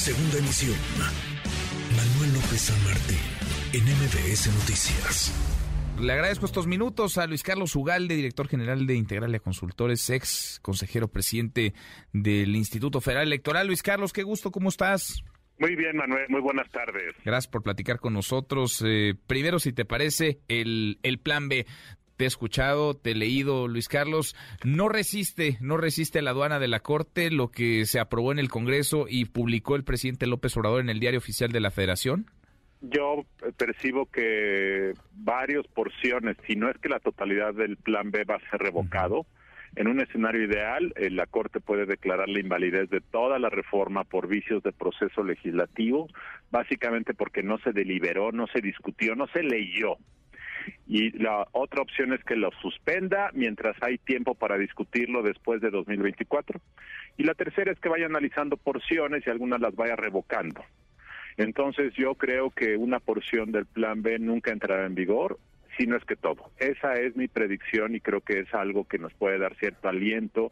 Segunda emisión. Manuel López San Martín, en MBS Noticias. Le agradezco estos minutos a Luis Carlos Ugalde, director general de Integralia Consultores, ex consejero presidente del Instituto Federal Electoral. Luis Carlos, qué gusto, ¿cómo estás? Muy bien, Manuel, muy buenas tardes. Gracias por platicar con nosotros. Eh, primero, si te parece, el, el plan B te he escuchado, te he leído, Luis Carlos, no resiste, no resiste la aduana de la Corte lo que se aprobó en el Congreso y publicó el presidente López Obrador en el diario oficial de la Federación. Yo percibo que varias porciones, si no es que la totalidad del plan B va a ser revocado, en un escenario ideal, eh, la Corte puede declarar la invalidez de toda la reforma por vicios de proceso legislativo, básicamente porque no se deliberó, no se discutió, no se leyó y la otra opción es que lo suspenda mientras hay tiempo para discutirlo después de 2024. Y la tercera es que vaya analizando porciones y algunas las vaya revocando. Entonces yo creo que una porción del plan B nunca entrará en vigor si no es que todo. Esa es mi predicción y creo que es algo que nos puede dar cierto aliento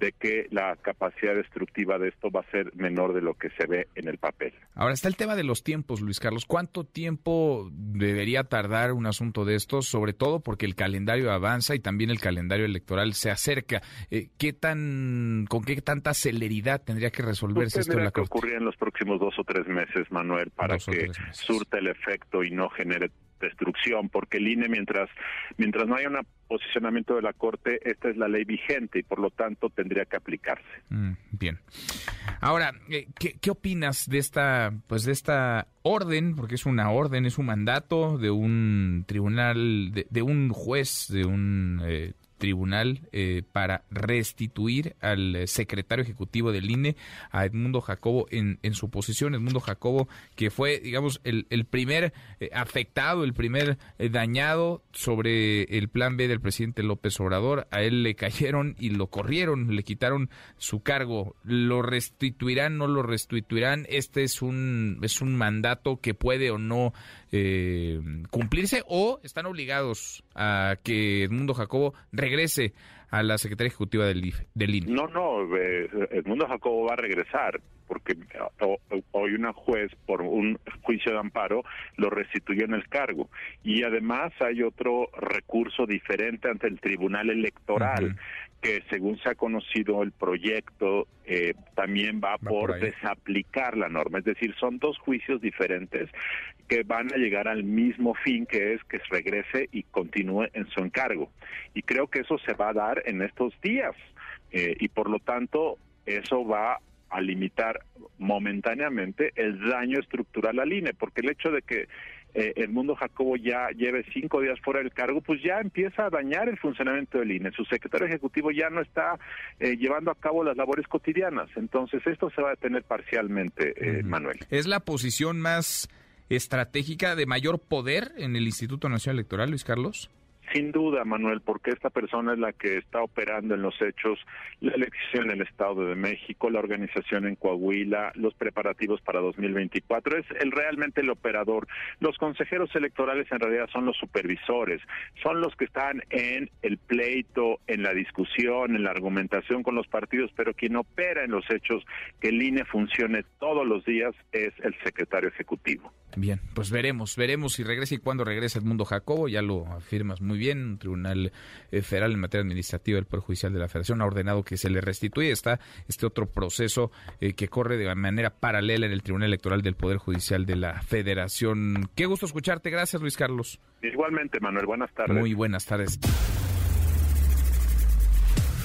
de que la capacidad destructiva de esto va a ser menor de lo que se ve en el papel. Ahora está el tema de los tiempos, Luis Carlos. ¿Cuánto tiempo debería tardar un asunto de estos? Sobre todo porque el calendario avanza y también el calendario electoral se acerca. Eh, ¿Qué tan, con qué tanta celeridad tendría que resolverse esto en la que ocurrir en los próximos dos o tres meses, Manuel, para que surta el efecto y no genere destrucción, porque el INE, mientras, mientras no haya un posicionamiento de la Corte, esta es la ley vigente y por lo tanto tendría que aplicarse. Mm, bien. Ahora, eh, ¿qué, ¿qué, opinas de esta, pues de esta orden? Porque es una orden, es un mandato de un tribunal, de, de un juez, de un eh, tribunal eh, para restituir al secretario ejecutivo del INE, a Edmundo Jacobo, en, en su posición. Edmundo Jacobo, que fue, digamos, el, el primer eh, afectado, el primer eh, dañado sobre el plan B del presidente López Obrador. A él le cayeron y lo corrieron, le quitaron su cargo. ¿Lo restituirán, no lo restituirán? Este es un, es un mandato que puede o no cumplirse o están obligados a que Edmundo Jacobo regrese a la Secretaría Ejecutiva del, IFE, del INE. No, no, eh, Edmundo Jacobo va a regresar porque hoy una juez por un juicio de amparo lo restituyó en el cargo. Y además hay otro recurso diferente ante el Tribunal Electoral que según se ha conocido el proyecto eh, también va, por, desaplicar la norma. Es decir, son dos juicios diferentes que van a llegar al mismo fin, que es que regrese y continúe en su encargo. Y creo que eso se va a dar en estos días. Eh, y por lo tanto, eso va a limitar momentáneamente el daño estructural al INE, porque el hecho de que eh, el mundo Jacobo ya lleve cinco días fuera del cargo, pues ya empieza a dañar el funcionamiento del INE. Su secretario ejecutivo ya no está eh, llevando a cabo las labores cotidianas. Entonces, esto se va a detener parcialmente, eh, Manuel. ¿Es la posición más estratégica de mayor poder en el Instituto Nacional Electoral, Luis Carlos? Sin duda, Manuel, porque esta persona es la que está operando en los hechos la elección en el Estado de México, la organización en Coahuila, los preparativos para 2024. Es el realmente el operador. Los consejeros electorales en realidad son los supervisores, son los que están en el pleito, en la discusión, en la argumentación con los partidos, pero quien opera en los hechos que el INE funcione todos los días es el secretario ejecutivo. Bien, pues veremos, veremos si regresa y cuándo regresa el mundo Jacobo, ya lo afirmas muy bien, un tribunal eh, federal en materia administrativa del Poder Judicial de la Federación ha ordenado que se le restituya, está este otro proceso eh, que corre de manera paralela en el Tribunal Electoral del Poder Judicial de la Federación. Qué gusto escucharte, gracias Luis Carlos. Igualmente, Manuel, buenas tardes. Muy buenas tardes.